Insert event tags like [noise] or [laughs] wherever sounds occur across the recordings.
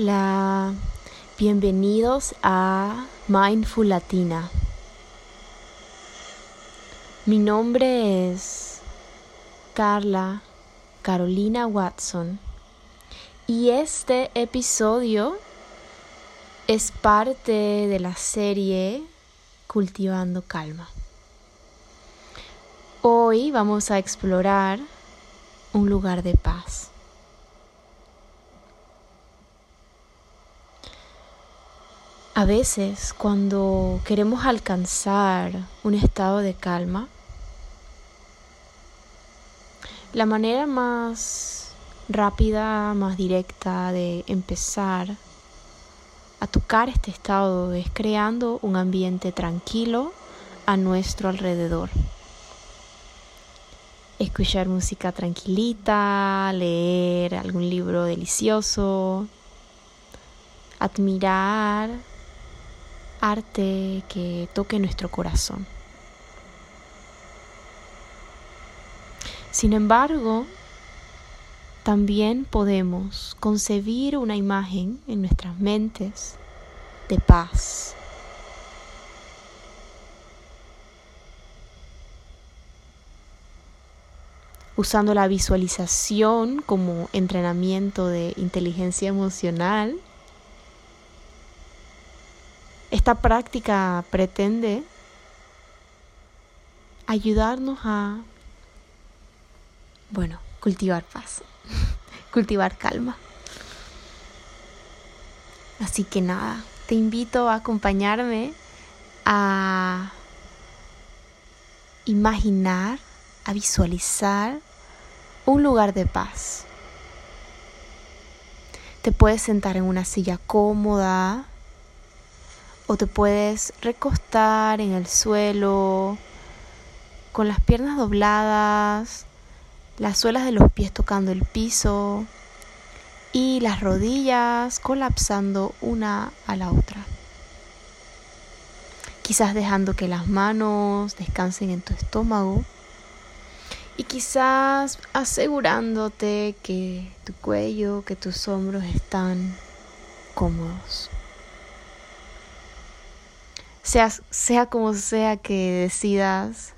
Hola, bienvenidos a Mindful Latina. Mi nombre es Carla Carolina Watson y este episodio es parte de la serie Cultivando Calma. Hoy vamos a explorar un lugar de paz. A veces cuando queremos alcanzar un estado de calma, la manera más rápida, más directa de empezar a tocar este estado es creando un ambiente tranquilo a nuestro alrededor. Escuchar música tranquilita, leer algún libro delicioso, admirar arte que toque nuestro corazón. Sin embargo, también podemos concebir una imagen en nuestras mentes de paz. Usando la visualización como entrenamiento de inteligencia emocional, esta práctica pretende ayudarnos a, bueno, cultivar paz, [laughs] cultivar calma. Así que nada, te invito a acompañarme a imaginar, a visualizar un lugar de paz. Te puedes sentar en una silla cómoda o te puedes recostar en el suelo con las piernas dobladas, las suelas de los pies tocando el piso y las rodillas colapsando una a la otra. Quizás dejando que las manos descansen en tu estómago y quizás asegurándote que tu cuello, que tus hombros están cómodos sea, sea como sea que decidas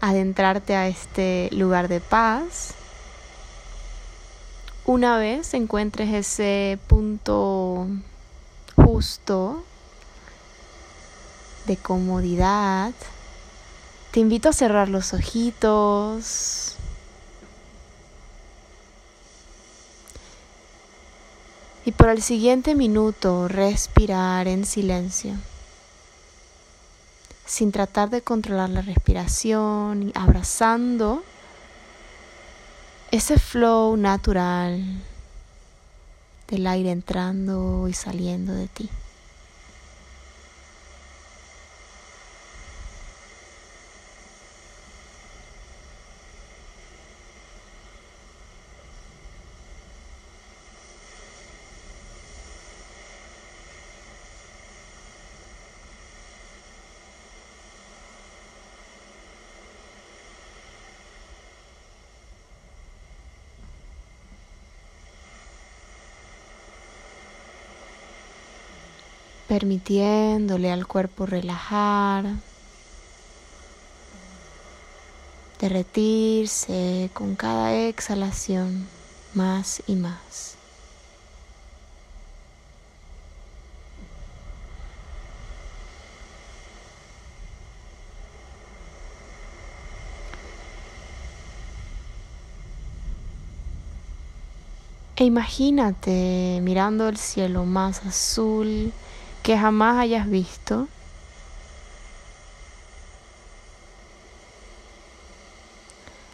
adentrarte a este lugar de paz, una vez encuentres ese punto justo de comodidad, te invito a cerrar los ojitos. Y por el siguiente minuto respirar en silencio sin tratar de controlar la respiración y abrazando ese flow natural del aire entrando y saliendo de ti. Permitiéndole al cuerpo relajar, derretirse con cada exhalación más y más. E imagínate mirando el cielo más azul que jamás hayas visto.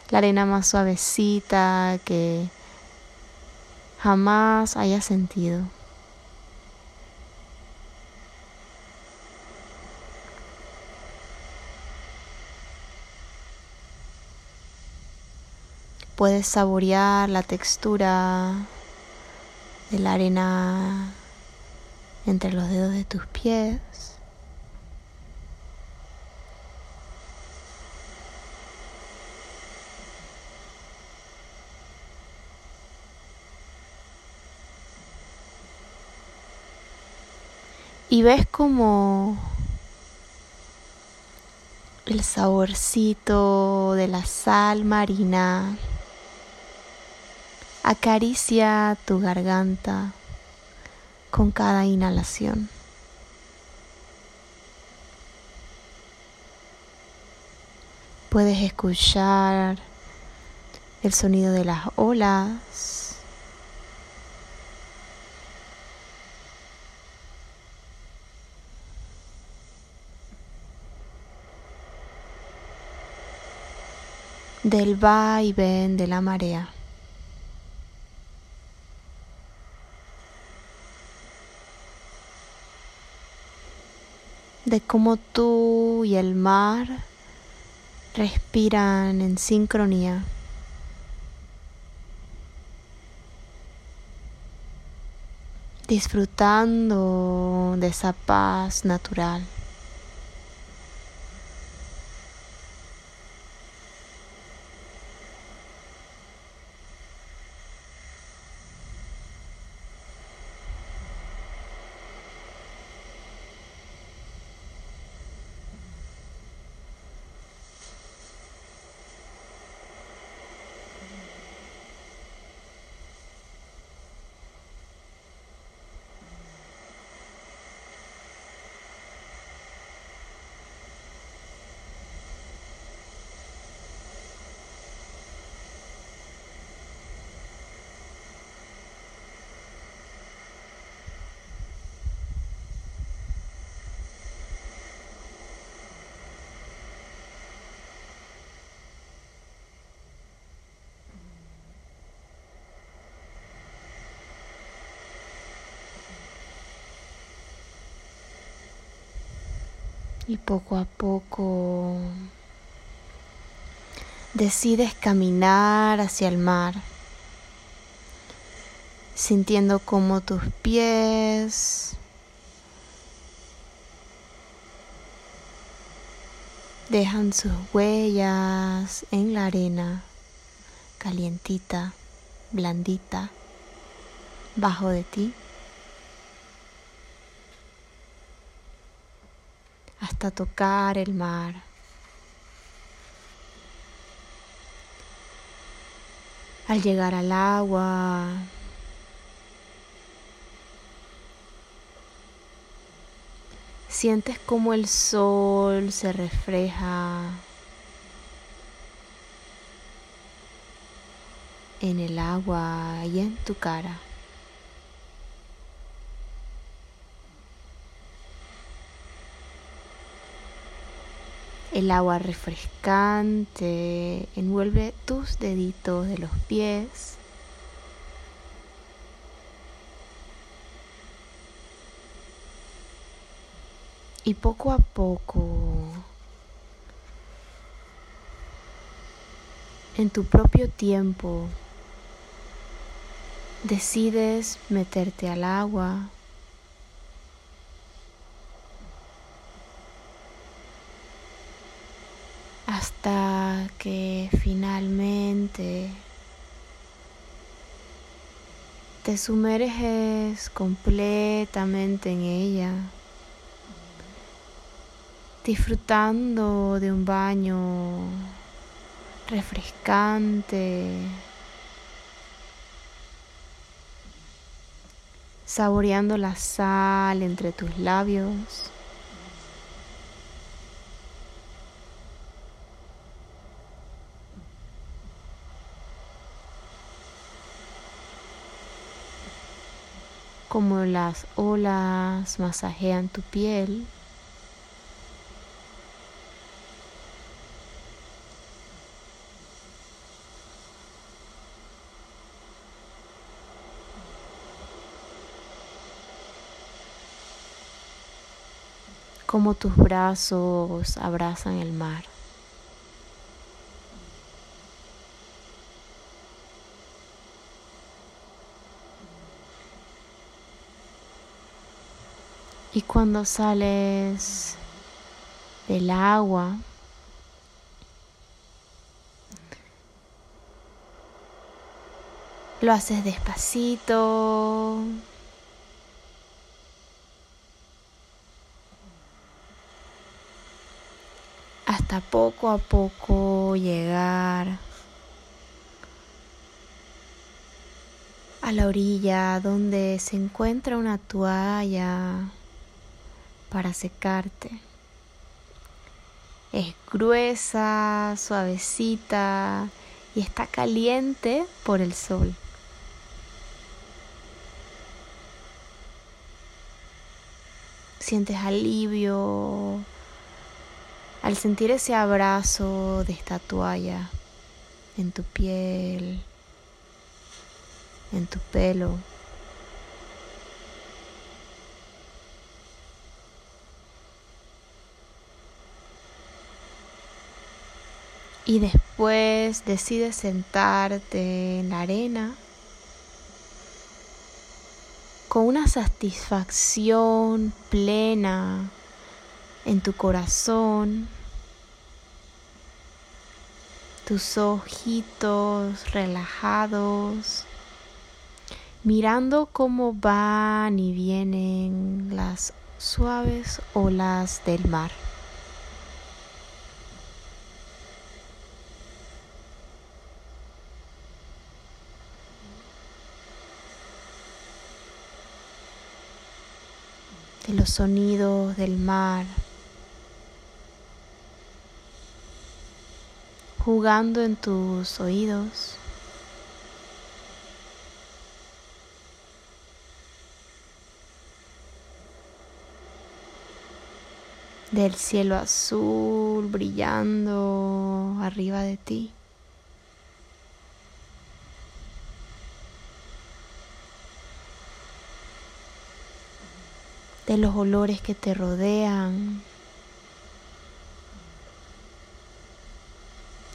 La arena más suavecita que jamás hayas sentido. Puedes saborear la textura de la arena entre los dedos de tus pies. y ves como el saborcito de la sal marina acaricia tu garganta con cada inhalación. Puedes escuchar el sonido de las olas. del va y ven de la marea. De cómo tú y el mar respiran en sincronía. disfrutando de esa paz natural. Y poco a poco decides caminar hacia el mar, sintiendo como tus pies dejan sus huellas en la arena calientita, blandita, bajo de ti. Hasta tocar el mar. Al llegar al agua, sientes como el sol se refleja en el agua y en tu cara. El agua refrescante envuelve tus deditos de los pies. Y poco a poco, en tu propio tiempo, decides meterte al agua hasta que finalmente te sumerges completamente en ella, disfrutando de un baño refrescante, saboreando la sal entre tus labios. Como las olas masajean tu piel. como tus brazos abrazan el mar. Y cuando sales del agua, lo haces despacito. Hasta poco a poco llegar a la orilla donde se encuentra una toalla para secarte. Es gruesa, suavecita y está caliente por el sol. Sientes alivio al sentir ese abrazo de esta toalla en tu piel, en tu pelo. Y después decides sentarte en la arena con una satisfacción plena en tu corazón, tus ojitos relajados, mirando cómo van y vienen las suaves olas del mar. Los sonidos del mar, jugando en tus oídos. del cielo azul brillando arriba de ti. De los olores que te rodean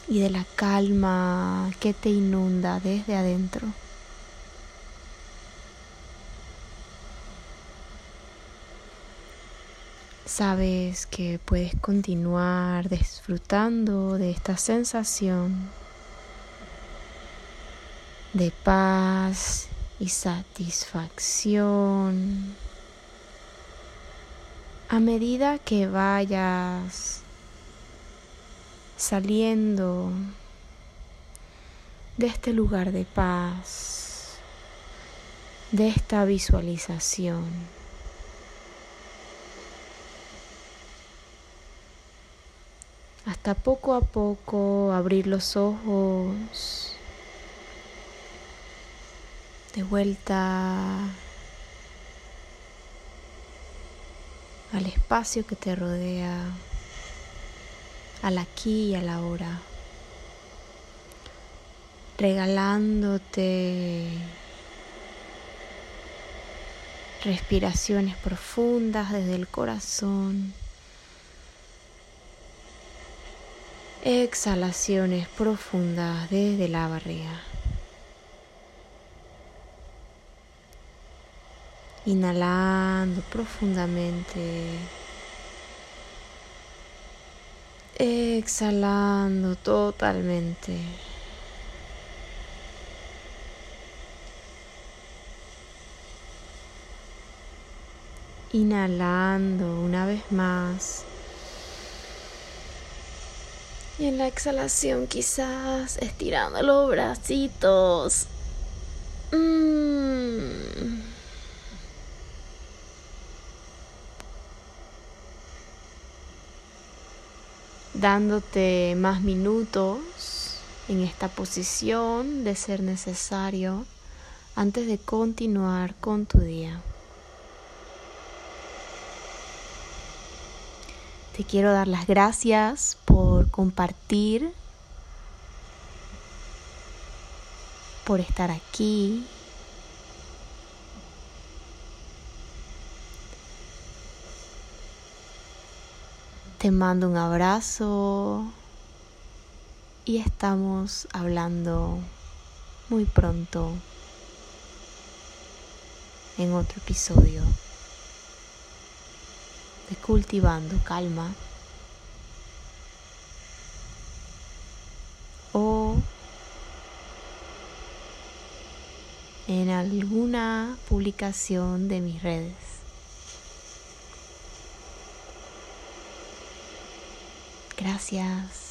y de la calma que te inunda desde adentro. Sabes que puedes continuar disfrutando de esta sensación de paz y satisfacción a medida que vayas saliendo de este lugar de paz, de esta visualización. Hasta poco a poco abrir los ojos de vuelta al espacio que te rodea, al aquí y a la hora, regalándote respiraciones profundas desde el corazón, exhalaciones profundas desde la barriga. Inhalando profundamente. Exhalando totalmente. Inhalando una vez más. Y en la exhalación quizás estirando los bracitos. Mm. Dándote más minutos en esta posición de ser necesario antes de continuar con tu día. Te quiero dar las gracias por compartir, por estar aquí, Te mando un abrazo y estamos hablando muy pronto en otro episodio de Cultivando Calma o en alguna publicación de mis redes. Gracias.